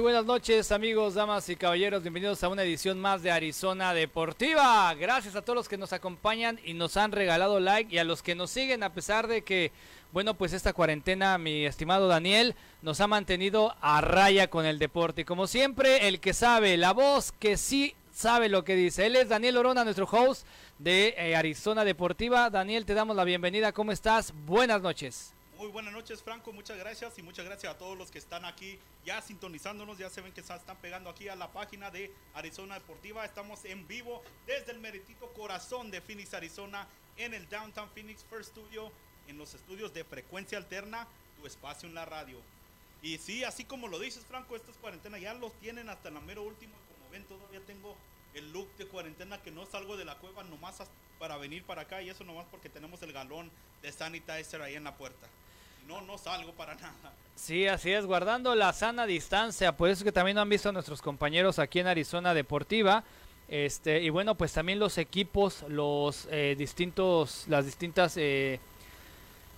Buenas noches amigos, damas y caballeros, bienvenidos a una edición más de Arizona Deportiva. Gracias a todos los que nos acompañan y nos han regalado like y a los que nos siguen a pesar de que, bueno, pues esta cuarentena, mi estimado Daniel, nos ha mantenido a raya con el deporte. Y como siempre, el que sabe, la voz que sí sabe lo que dice. Él es Daniel Orona, nuestro host de eh, Arizona Deportiva. Daniel, te damos la bienvenida. ¿Cómo estás? Buenas noches. Muy buenas noches, Franco. Muchas gracias y muchas gracias a todos los que están aquí ya sintonizándonos. Ya se ven que están pegando aquí a la página de Arizona Deportiva. Estamos en vivo desde el meritito corazón de Phoenix, Arizona, en el Downtown Phoenix First Studio, en los estudios de frecuencia alterna, tu espacio en la radio. Y sí, así como lo dices, Franco, estas cuarentenas ya los tienen hasta la mero último. Como ven, todavía tengo el look de cuarentena que no salgo de la cueva nomás para venir para acá y eso nomás porque tenemos el galón de sanitizer ahí en la puerta no, no salgo para nada. Sí, así es, guardando la sana distancia. Por eso que también han visto nuestros compañeros aquí en Arizona Deportiva. Este, y bueno, pues también los equipos, los eh, distintos, las distintas eh,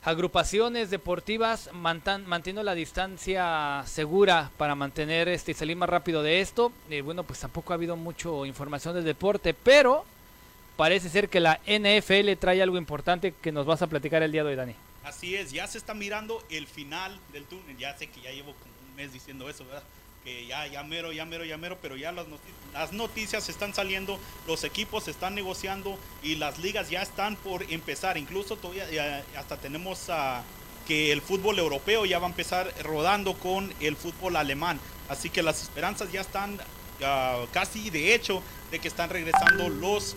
agrupaciones deportivas manteniendo la distancia segura para mantener este y salir más rápido de esto. Y bueno, pues tampoco ha habido mucha información del deporte, pero parece ser que la NFL trae algo importante que nos vas a platicar el día de hoy, Dani. Así es, ya se está mirando el final del túnel. Ya sé que ya llevo un mes diciendo eso, ¿verdad? Que ya, ya mero, ya mero, ya mero, pero ya las, noticias, las están saliendo, los equipos están negociando y las ligas ya están por empezar. Incluso todavía hasta tenemos que el fútbol europeo ya va a empezar rodando con el fútbol alemán. Así que las esperanzas ya están casi de hecho de que están regresando los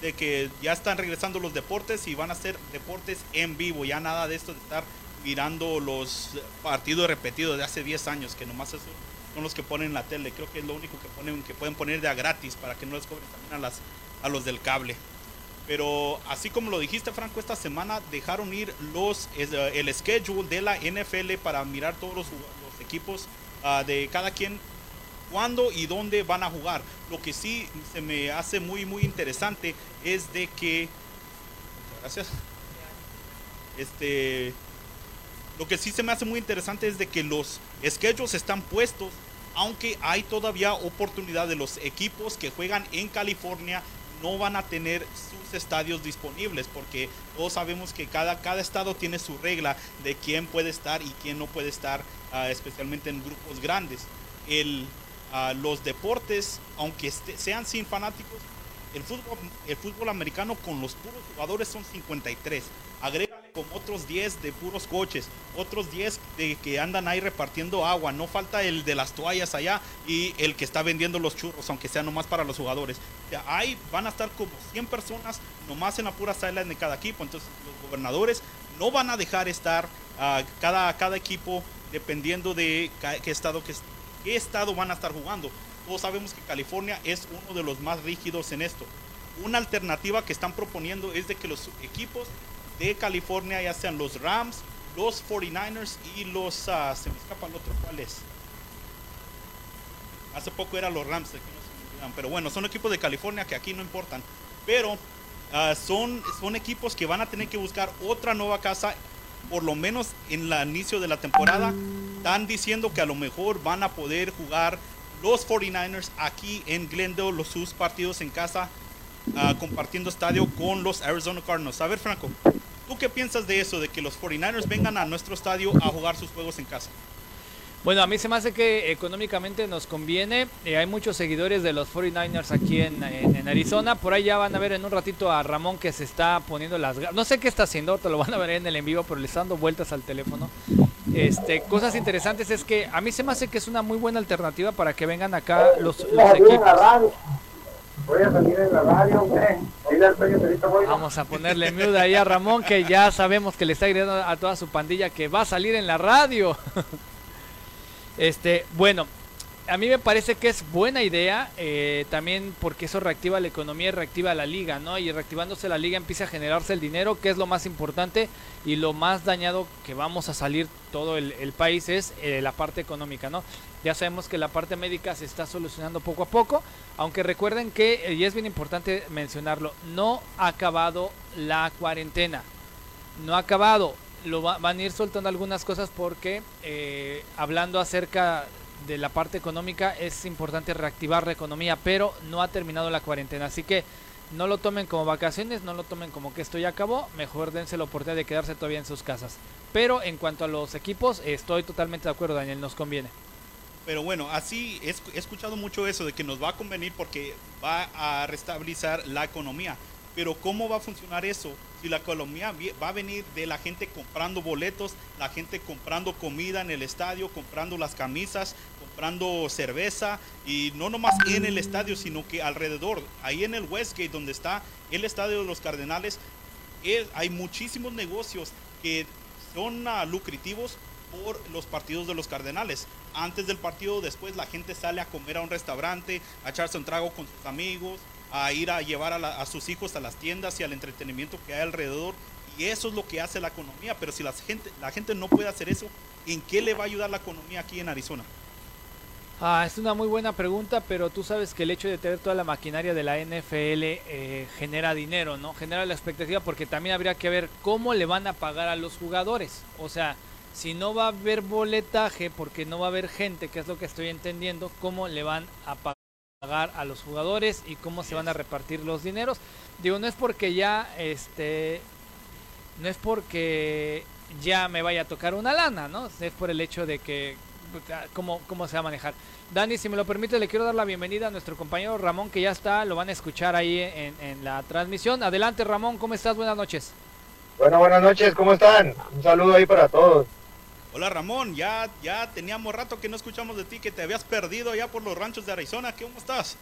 de que ya están regresando los deportes y van a ser deportes en vivo, ya nada de esto de estar mirando los partidos repetidos de hace 10 años, que nomás son los que ponen en la tele, creo que es lo único que ponen que pueden poner de a gratis para que no les cobren también a las a los del cable. Pero así como lo dijiste, Franco, esta semana dejaron ir los el schedule de la NFL para mirar todos los, equipos ah, de cada quien cuándo y dónde van a jugar. Lo que sí se me hace muy, muy interesante es de que. Gracias. Este. Lo que sí se me hace muy interesante es de que los schedules están puestos, aunque hay todavía oportunidad de los equipos que juegan en California no van a tener sus estadios disponibles porque todos sabemos que cada, cada estado tiene su regla de quién puede estar y quién no puede estar, ah, especialmente en grupos grandes. El, los deportes, aunque este, sean sin fanáticos, el fútbol, el fútbol americano con los puros jugadores son 53. Agrégale con otros 10 de puros coches, otros 10 de que andan ahí repartiendo agua. No falta el de las toallas allá y el que está vendiendo los churros, aunque sea nomás para los jugadores. Ahí van a estar como 100 personas nomás en la pura sala de cada equipo. Entonces los gobernadores no van a dejar estar a cada, cada equipo dependiendo de qué estado que qué estado van a estar jugando. Todos sabemos que California es uno de los más rígidos en esto. Una alternativa que están proponiendo es de que los equipos de California, ya sean los Rams, los 49ers y los... Ah, se me escapa el otro, ¿cuál es? Hace poco eran los Rams, pero bueno, son equipos de California que aquí no importan. Pero ah, son, son equipos que van a tener que buscar otra nueva casa por lo menos en el inicio de la temporada, están diciendo que a lo mejor van a poder jugar los 49ers aquí en Glendale, los sus partidos en casa, ah, compartiendo estadio con los Arizona Cardinals. A ver, Franco, ¿tú qué piensas de eso, de que los 49ers vengan a nuestro estadio a jugar sus juegos en casa? Bueno, a mí se me hace que económicamente nos conviene. Eh, hay muchos seguidores de los 49ers aquí en, Arizona. Por ahí ya van a ver en un ratito a Ramón que se está poniendo las... No sé qué está haciendo, te lo van a ver en el en vivo, pero le está dando vueltas al teléfono. Este, cosas interesantes es que a mí se me hace que es una muy buena alternativa para que vengan acá los, equipos. Voy a salir en la radio, Vamos a ponerle mute ahí a Ramón que ya sabemos que le está gritando a toda su pandilla que va a salir en la radio. Este, bueno, a mí me parece que es buena idea, eh, también porque eso reactiva la economía y reactiva la liga, ¿no? Y reactivándose la liga empieza a generarse el dinero, que es lo más importante y lo más dañado que vamos a salir todo el, país es eh, la parte económica, ¿no? Ya sabemos que la parte médica se está solucionando poco a poco, aunque recuerden que, y es bien importante mencionarlo, no ha acabado la cuarentena, no ha acabado, lo van a ir soltando algunas cosas porque eh, hablando acerca de la parte económica es importante reactivar la economía, pero no ha terminado la cuarentena. Así que no lo tomen como vacaciones, no lo tomen como que esto ya acabó, mejor dense la oportunidad de quedarse todavía en sus casas. Pero en cuanto a los equipos, estoy totalmente de acuerdo, Daniel, nos conviene. Pero bueno, así he escuchado mucho eso de que nos va a convenir porque va a restabilizar la economía. Pero ¿cómo va a funcionar eso? Si la economía va a venir de la gente comprando boletos, la gente comprando comida en el estadio, comprando las camisas, comprando cerveza y no nomás en el estadio, sino que alrededor, ahí en el Westgate donde está el estadio de los Cardenales, hay muchísimos negocios que son uh, lucrativos por los partidos de los Cardenales. Antes del partido, después la gente sale a comer a un restaurante, a echarse un trago con sus amigos, a ir a llevar a, sus hijos a las tiendas y al entretenimiento que hay alrededor. Y eso es lo que hace la economía. Pero si la gente, la gente no puede hacer eso, ¿en qué le va a ayudar la economía aquí en Arizona? Ah, es una muy buena pregunta, pero tú sabes que el hecho de tener toda la maquinaria de la NFL eh, genera dinero, ¿no? Genera la expectativa porque también habría que ver cómo le van a pagar a los jugadores. O sea, si no va a haber boletaje porque no va a haber gente, que es lo que estoy entendiendo, cómo le van a pagar a los jugadores y cómo se van a repartir los dineros. Digo, no es porque ya, este, no es porque ya me vaya a tocar una lana, ¿no? Es por el hecho de que cómo, cómo se va a manejar. Dani, si me lo permite, le quiero dar la bienvenida a nuestro compañero Ramón, que ya está, lo van a escuchar ahí en, en la transmisión. Adelante, Ramón, ¿cómo estás? Buenas noches. Bueno, buenas noches, ¿cómo están? Un saludo ahí para todos. Hola Ramón, ya, ya teníamos rato que no escuchamos de ti, que te habías perdido allá por los ranchos de Arizona. ¿Cómo estás?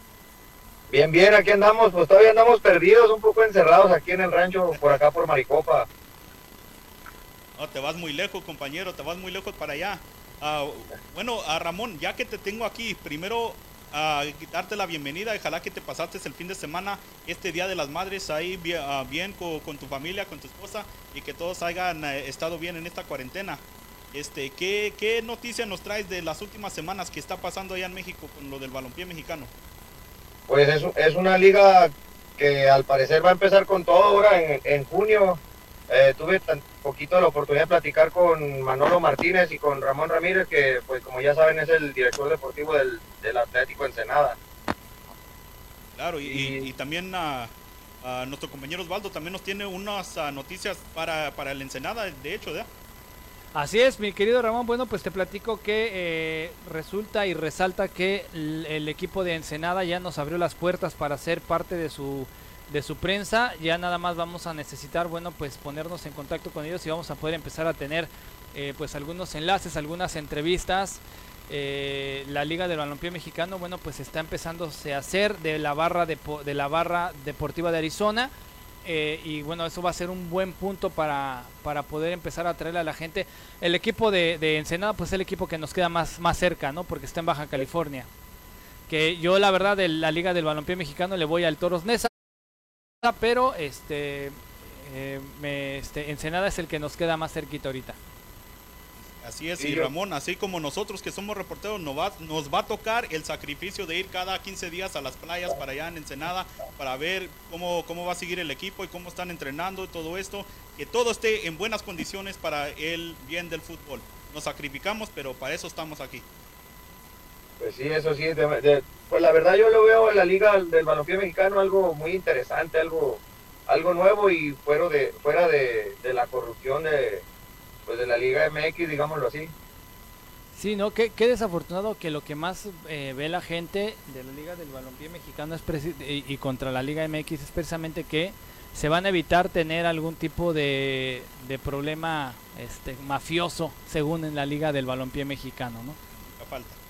Bien, bien, aquí andamos, pues todavía andamos perdidos, un poco encerrados aquí en el rancho, por acá por Maricopa. No, te vas muy lejos, compañero, te vas muy lejos para allá. Ah, bueno, a Ramón, ya que te tengo aquí, primero a darte la bienvenida. Ojalá que te pasaste el fin de semana, este Día de las Madres, ahí ah, bien, con, tu familia, con tu esposa y que todos hayan eh, estado bien en esta cuarentena. Este, ¿qué, ¿Qué noticia nos traes de las últimas semanas que está pasando allá en México con lo del balompié mexicano? Pues es, es una liga que al parecer va a empezar con todo ahora en, en junio. Eh, tuve tan poquito la oportunidad de platicar con Manolo Martínez y con Ramón Ramírez, que pues como ya saben es el director deportivo del, del Atlético Ensenada. Claro, y, también a, nuestro compañero Osvaldo también nos tiene unas ah, noticias para, para el Ensenada, de hecho, ¿ya? Así es, mi querido Ramón. Bueno, pues te platico que eh, resulta y resalta que el equipo de Ensenada ya nos abrió las puertas para ser parte de su de su prensa. Ya nada más vamos a necesitar, bueno, pues ponernos en contacto con ellos y vamos a poder empezar a tener eh, pues algunos enlaces, algunas entrevistas. Eh, la Liga del Balompié Mexicano, bueno, pues está empezándose a hacer de la barra de, de la barra deportiva de Arizona. Eh, y bueno, eso va a ser un buen punto para, para poder empezar a traerle a la gente. El equipo de, de Ensenada, pues es el equipo que nos queda más, más cerca, ¿no? Porque está en Baja California. Que yo, la verdad, de la Liga del Balompié Mexicano le voy al Toros Nesa pero este, eh, me, este, Ensenada es el que nos queda más cerquita ahorita. Así es, y Ramón, así como nosotros que somos reporteros, nos va, nos va a tocar el sacrificio de ir cada 15 días a las playas para allá en Ensenada, para ver cómo, cómo va a seguir el equipo y cómo están entrenando y todo esto, que todo esté en buenas condiciones para el bien del fútbol. Nos sacrificamos, pero para eso estamos aquí. Pues sí, eso sí, pues la verdad yo lo veo en la liga del balompié mexicano algo muy interesante, algo algo nuevo y fuera de fuera de, la corrupción de pues de la liga MX, digámoslo así. Sí, no, qué, qué desafortunado que lo que más eh, ve la gente de la Liga del Balompié Mexicano es y, y, contra la Liga MX es precisamente que se van a evitar tener algún tipo de, de problema este, mafioso, según en la Liga del Balompié Mexicano, ¿no? falta.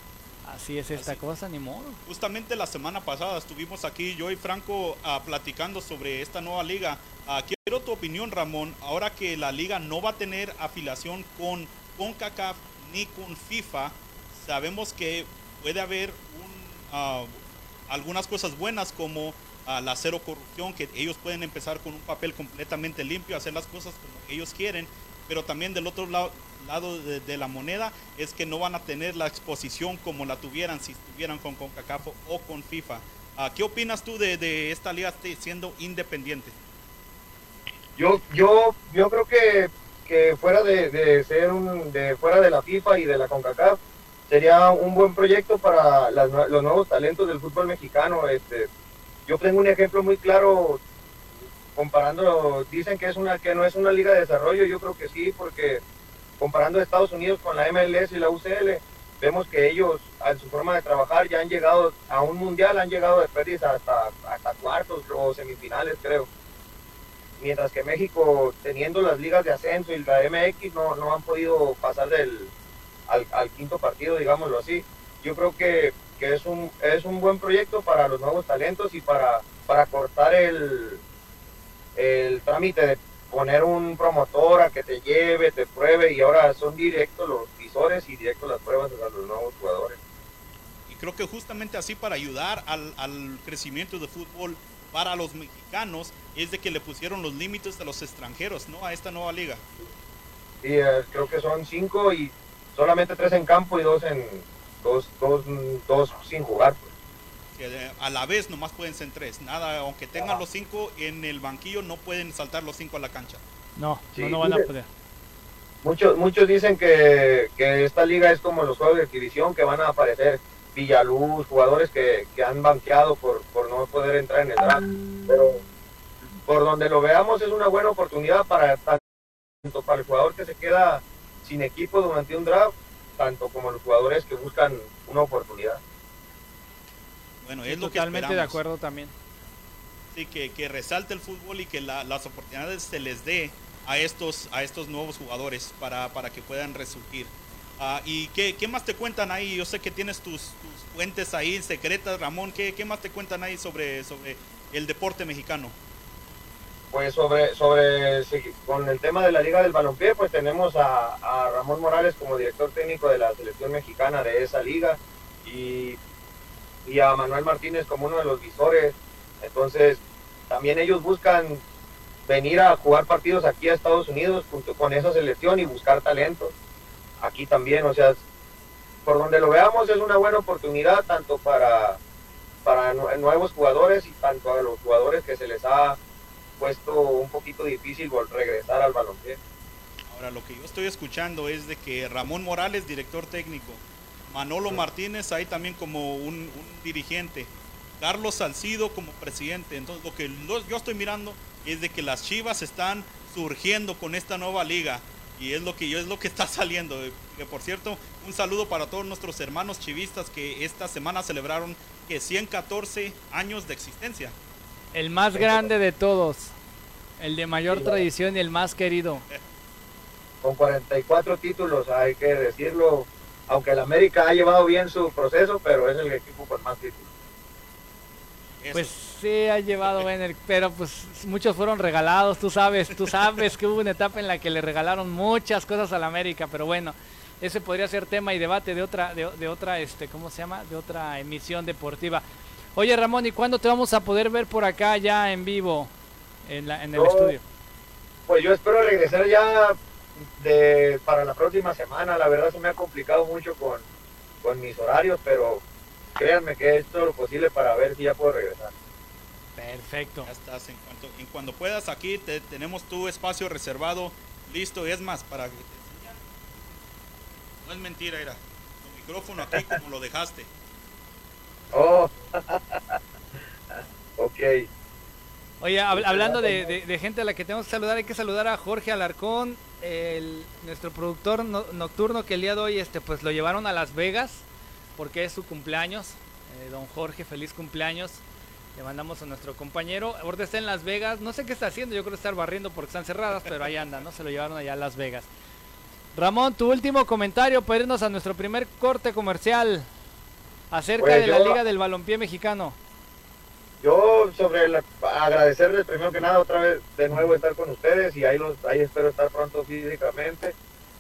Así es esta cosa, ni modo. Justamente la semana pasada estuvimos aquí yo y Franco ah, platicando sobre esta nueva liga. Uh, quiero tu opinión, Ramón, ahora que la liga no va a tener afiliación con CONCACAF ni con FIFA, sabemos que puede haber ah, algunas cosas buenas como la cero corrupción, que ellos pueden empezar con un papel completamente limpio, hacer las cosas como ellos quieren, pero también del otro lado lado de, la moneda es que no van a tener la exposición como la tuvieran si estuvieran con CONCACAF o con FIFA. Ah, ¿Qué opinas tú de, esta liga siendo independiente? Yo, yo, yo creo que, que fuera de, ser un, de fuera de la FIFA y de la CONCACAF sería un buen proyecto para las los nuevos talentos del fútbol mexicano. Este, yo tengo un ejemplo muy claro comparando, dicen que es una que no es una liga de desarrollo, yo creo que sí, porque comparando Estados Unidos con la MLS y la UCL, vemos que ellos, en su forma de trabajar, ya han llegado a un mundial, han llegado de pérdidas hasta, hasta cuartos o semifinales, creo. Mientras que México, teniendo las ligas de ascenso y la MX, no, no han podido pasar del, al, al quinto partido, digámoslo así. Yo creo que, que es, un, es un buen proyecto para los nuevos talentos y para, para cortar el, el trámite de poner un promotor a que te lleve, te pruebe y ahora son directos los visores y directos las pruebas a los nuevos jugadores. Y creo que justamente así para ayudar al, al crecimiento de fútbol para los mexicanos es de que le pusieron los límites a los extranjeros, ¿no? A esta nueva liga. Y eh, creo que son cinco y solamente tres en campo y dos en dos, dos, dos sin jugar. pues. Eh, a la vez nomás pueden ser tres. Nada, aunque tengan Ajá. los cinco en el banquillo, no pueden saltar los cinco a la cancha. No, Sí, no, no van a poder. Muchos, muchos dicen que, que esta liga es como los juegos de exhibición que van a aparecer Villaluz, jugadores que, que han banqueado por, por no poder entrar en el draft. Pero por donde lo veamos es una buena oportunidad para tanto para el jugador que se queda sin equipo durante un draft, tanto como los jugadores que buscan una oportunidad. Bueno, Sí, es lo que totalmente de acuerdo también. Sí, que, que resalte el fútbol y que la- las oportunidades se les dé a estos, a estos nuevos jugadores para, para que puedan resurgir. Ah, ¿Y qué, qué más te cuentan ahí? Yo sé que tienes tus, tus fuentes ahí secretas, Ramón. ¿Qué, qué más te cuentan ahí sobre, sobre el deporte mexicano? Pues sobre, sobre sí, con el tema de la Liga del Balompié, pues tenemos a, a Ramón Morales como director técnico de la selección mexicana de esa liga y, y a Manuel Martínez como uno de los visores. Entonces, también ellos buscan venir a jugar partidos aquí a Estados Unidos junto con esa selección y buscar talentos. Aquí también, o sea, por donde lo veamos es una buena oportunidad tanto para, para nue- nuevos jugadores y tanto a los jugadores que se les ha puesto un poquito difícil regresar al balompié. Ahora, lo que yo estoy escuchando es de que Ramón Morales, director técnico, Manolo Martínez ahí también como un, un dirigente, Carlos Salcido como presidente. Entonces, lo que yo estoy mirando es de que las Chivas están surgiendo con esta nueva liga y es lo que yo es lo que está saliendo. Que por cierto, un saludo para todos nuestros hermanos chivistas que esta semana celebraron que 114 años de existencia. El más grande de todos. El de mayor Sí. tradición y el más querido. Con 44 títulos, hay que decirlo, aunque el América ha llevado bien su proceso, pero es el equipo con más títulos. Pues sí, ha llevado Benner, pero pues muchos fueron regalados, tú sabes, tú sabes que hubo una etapa en la que le regalaron muchas cosas al América, pero bueno, ese podría ser tema y debate de otra, de, de otra, este, ¿cómo se llama? De otra emisión deportiva. Oye Ramón, ¿y cuándo te vamos a poder ver por acá ya en vivo en, la, en el Yo- estudio? Pues yo espero regresar ya de, para la próxima semana. La verdad se me ha complicado mucho con, con mis horarios, pero créanme que es todo lo posible para ver si ya puedo regresar. Perfecto. Ya estás, en cuanto, en cuando puedas aquí te, tenemos tu espacio reservado, listo, es más, para que te enseñan. No es mentira, era. Tu micrófono aquí como lo dejaste. Oh, ok. Oye, hab- hablando de, de- de gente a la que tenemos que saludar, hay que saludar a Jorge Alarcón, el, nuestro productor no- nocturno que el día de hoy este, pues lo llevaron a Las Vegas porque es su cumpleaños. Eh, don Jorge, feliz cumpleaños. Le mandamos a nuestro compañero. Ahorita está en Las Vegas. No sé qué está haciendo. Yo creo que está barriendo porque están cerradas, pero ahí anda, ¿no? Se lo llevaron allá a Las Vegas. Ramón, tu último comentario para irnos a nuestro primer corte comercial acerca Pues de la Liga del Balompié Mexicano. Sobre la- agradecerles primero que nada otra vez de nuevo estar con ustedes y ahí los ahí espero estar pronto físicamente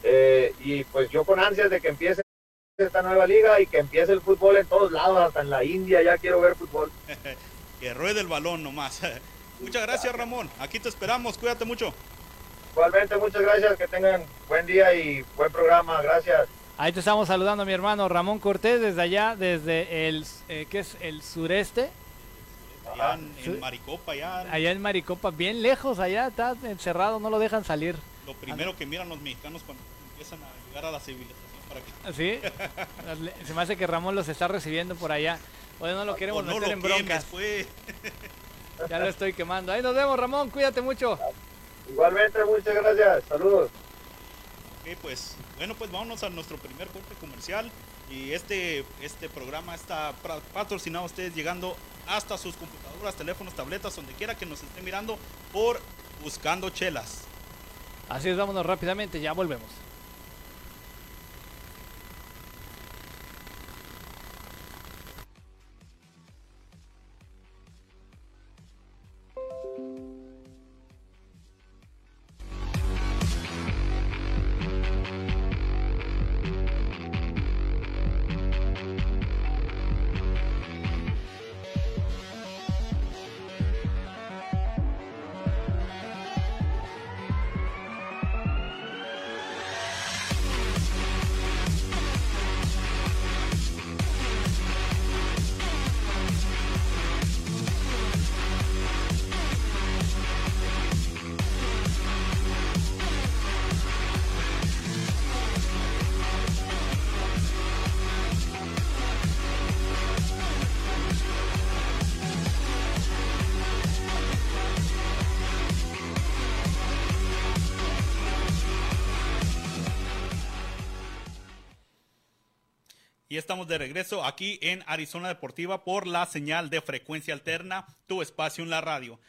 Eh, y pues yo con ansias de que empiece esta nueva liga y que empiece el fútbol en todos lados hasta en la India ya quiero ver fútbol Que ruede el balón nomás. Muchas gracias, Ramón. Aquí te esperamos. Cuídate mucho. igualmente muchas gracias que tengan buen día y buen programa gracias Ahí te estamos saludando, mi hermano Ramón Cortés, desde allá, desde el, eh, ¿qué es? El sureste, Allá en. Maricopa, allá. allá en Maricopa, bien lejos, allá está encerrado, no lo dejan salir. Lo primero que miran los mexicanos cuando empiezan a llegar a la civilización para que... ¿Ah, ¿Sí? Se me hace que Ramón los está recibiendo por allá. Hoy no lo queremos meter en broncas. Pues. Ya lo estoy quemando. Ahí nos vemos, Ramón. Cuídate mucho. Igualmente, muchas gracias. Saludos. Ok, pues, bueno, pues vámonos a nuestro primer corte comercial. Y este, este programa está patrocinado a ustedes llegando hasta sus computadoras, teléfonos, tabletas, donde quiera que nos estén mirando por Buscando Chelas. Así es, vámonos rápidamente, ya volvemos. Y estamos de regreso aquí en Arizona Deportiva por la señal de frecuencia alterna, tu espacio en la radio.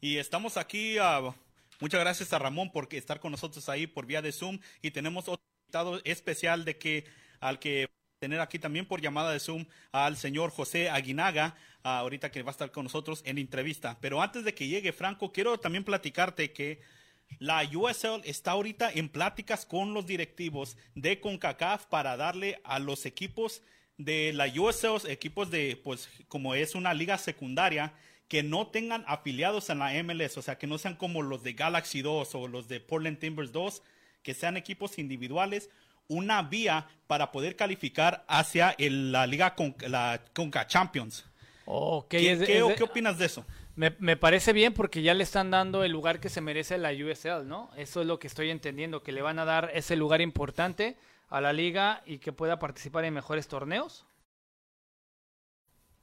Y estamos aquí, uh, muchas gracias a Ramón por estar con nosotros ahí por vía de Zoom. Y tenemos otro invitado especial de que al que tener aquí también por llamada de Zoom al señor José Aguinaga, uh, ahorita que va a estar con nosotros en entrevista. Pero antes de que llegue Franco, quiero también platicarte que la USL está ahorita en pláticas con los directivos de CONCACAF para darle a los equipos de la USL, equipos de, pues, como es una liga secundaria, que no tengan afiliados en la MLS, o sea, que no sean como los de Galaxy 2 o los de Portland Timbers 2, que sean equipos individuales, una vía para poder calificar hacia la liga con la Conca Champions. ¿Qué, ¿Qué opinas de eso? Me, parece bien porque ya le están dando el lugar que se merece la USL, ¿no? Eso es lo que estoy entendiendo, que le van a dar ese lugar importante a la liga y que pueda participar en mejores torneos.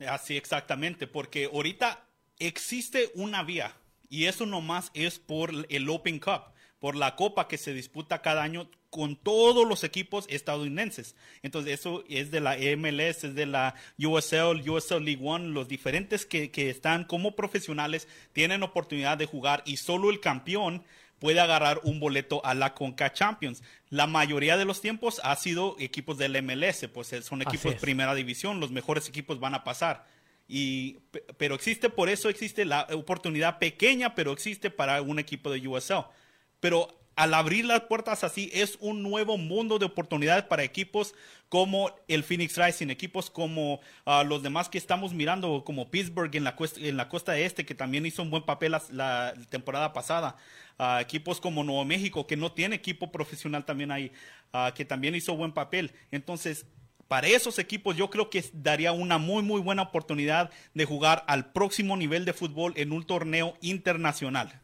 Así exactamente, porque ahorita existe una vía y eso nomás es por el Open Cup por la copa que se disputa cada año con todos los equipos estadounidenses. Entonces, eso es de la MLS, es de la USL, USL League One, los diferentes que, están como profesionales tienen oportunidad de jugar y solo el campeón puede agarrar un boleto a la Conca Champions. La mayoría de los tiempos ha sido equipos del MLS, pues eh, son equipos de primera división, los mejores equipos van a pasar. Y, pero existe, por eso existe la oportunidad pequeña, pero existe para un equipo de USL pero al abrir las puertas así es un nuevo mundo de oportunidades para equipos como el Phoenix Rising, equipos como ah, los demás que estamos mirando, como Pittsburgh en la, en la costa este, que también hizo un buen papel la, temporada pasada, uh, equipos como Nuevo México, que no tiene equipo profesional también ahí, ah, que también hizo buen papel. Entonces, para esos equipos yo creo que daría una muy muy buena oportunidad de jugar al próximo nivel de fútbol en un torneo internacional.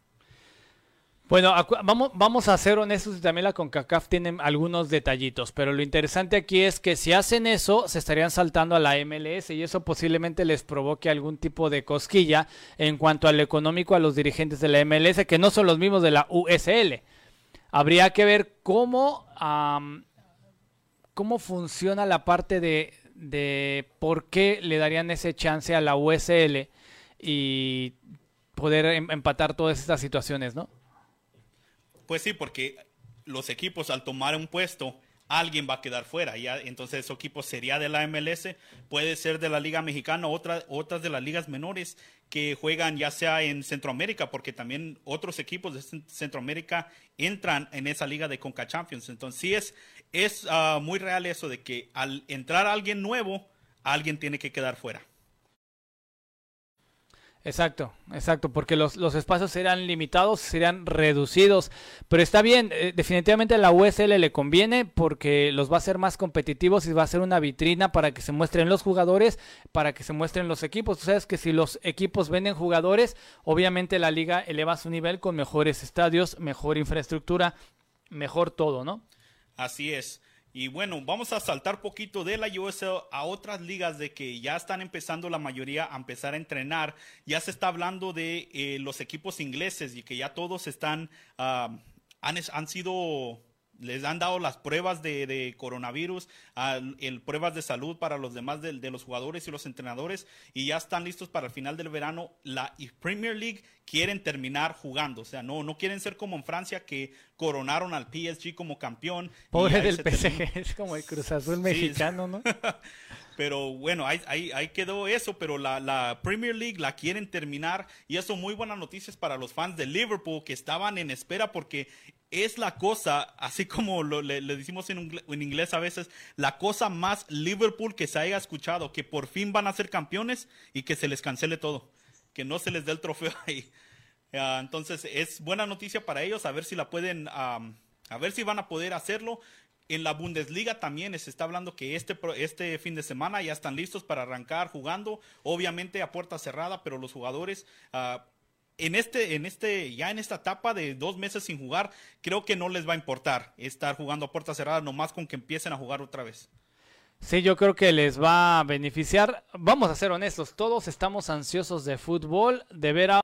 Bueno, vamos, vamos a ser honestos y también la CONCACAF tiene algunos detallitos, pero lo interesante aquí es que si hacen eso, se estarían saltando a la MLS y eso posiblemente les provoque algún tipo de cosquilla en cuanto al económico a los dirigentes de la MLS, que no son los mismos de la USL. Habría que ver cómo, cómo funciona la parte de, de por qué le darían ese chance a la USL y poder em, empatar todas estas situaciones, ¿no? Pues sí, porque los equipos al tomar un puesto, alguien va a quedar fuera. Ya, entonces ese equipo sería de la MLS, puede ser de la Liga Mexicana, otra, otras de las ligas menores que juegan ya sea en Centroamérica, porque también otros equipos de Centroamérica entran en esa liga de Conca Champions. Entonces sí es, es ah, muy real eso de que al entrar alguien nuevo, alguien tiene que quedar fuera. Exacto, exacto, porque los, los, espacios serán limitados, serán reducidos, pero está bien, eh, definitivamente a la USL le conviene porque los va a hacer más competitivos y va a ser una vitrina para que se muestren los jugadores, para que se muestren los equipos. Tú sabes que si los equipos venden jugadores, obviamente la liga eleva su nivel con mejores estadios, mejor infraestructura, mejor todo, ¿no? Así es. Y bueno, vamos a saltar poquito de la USL a otras ligas de que ya están empezando la mayoría a empezar a entrenar. Ya se está hablando de eh, los equipos ingleses y que ya todos están, ah, han, han sido les han dado las pruebas de, coronavirus, el, pruebas de salud para los demás de, los jugadores y los entrenadores y ya están listos para el final del verano. La Premier League quieren terminar jugando, o sea, no, no quieren ser como en Francia que coronaron al PSG como campeón. Pobre del PSG, es como el Cruz Azul mexicano, ¿no? pero bueno, ahí, ahí, quedó eso, pero la, la, Premier League la quieren terminar y eso muy buenas noticias para los fans de Liverpool que estaban en espera porque es la cosa, así como lo, le, decimos en, en, inglés a veces, la cosa más Liverpool que se haya escuchado, que por fin van a ser campeones y que se les cancele todo, que no se les dé el trofeo ahí. Ah, entonces es buena noticia para ellos, a ver si la pueden, a ver si van a poder hacerlo. En la Bundesliga también se está hablando que este, este fin de semana ya están listos para arrancar jugando, obviamente a puerta cerrada, pero los jugadores uh, en este, en este, ya en esta etapa de dos meses sin jugar, creo que no les va a importar estar jugando a puerta cerrada nomás con que empiecen a jugar otra vez. Sí, yo creo que les va a beneficiar. Vamos a ser honestos, todos estamos ansiosos de fútbol, de ver a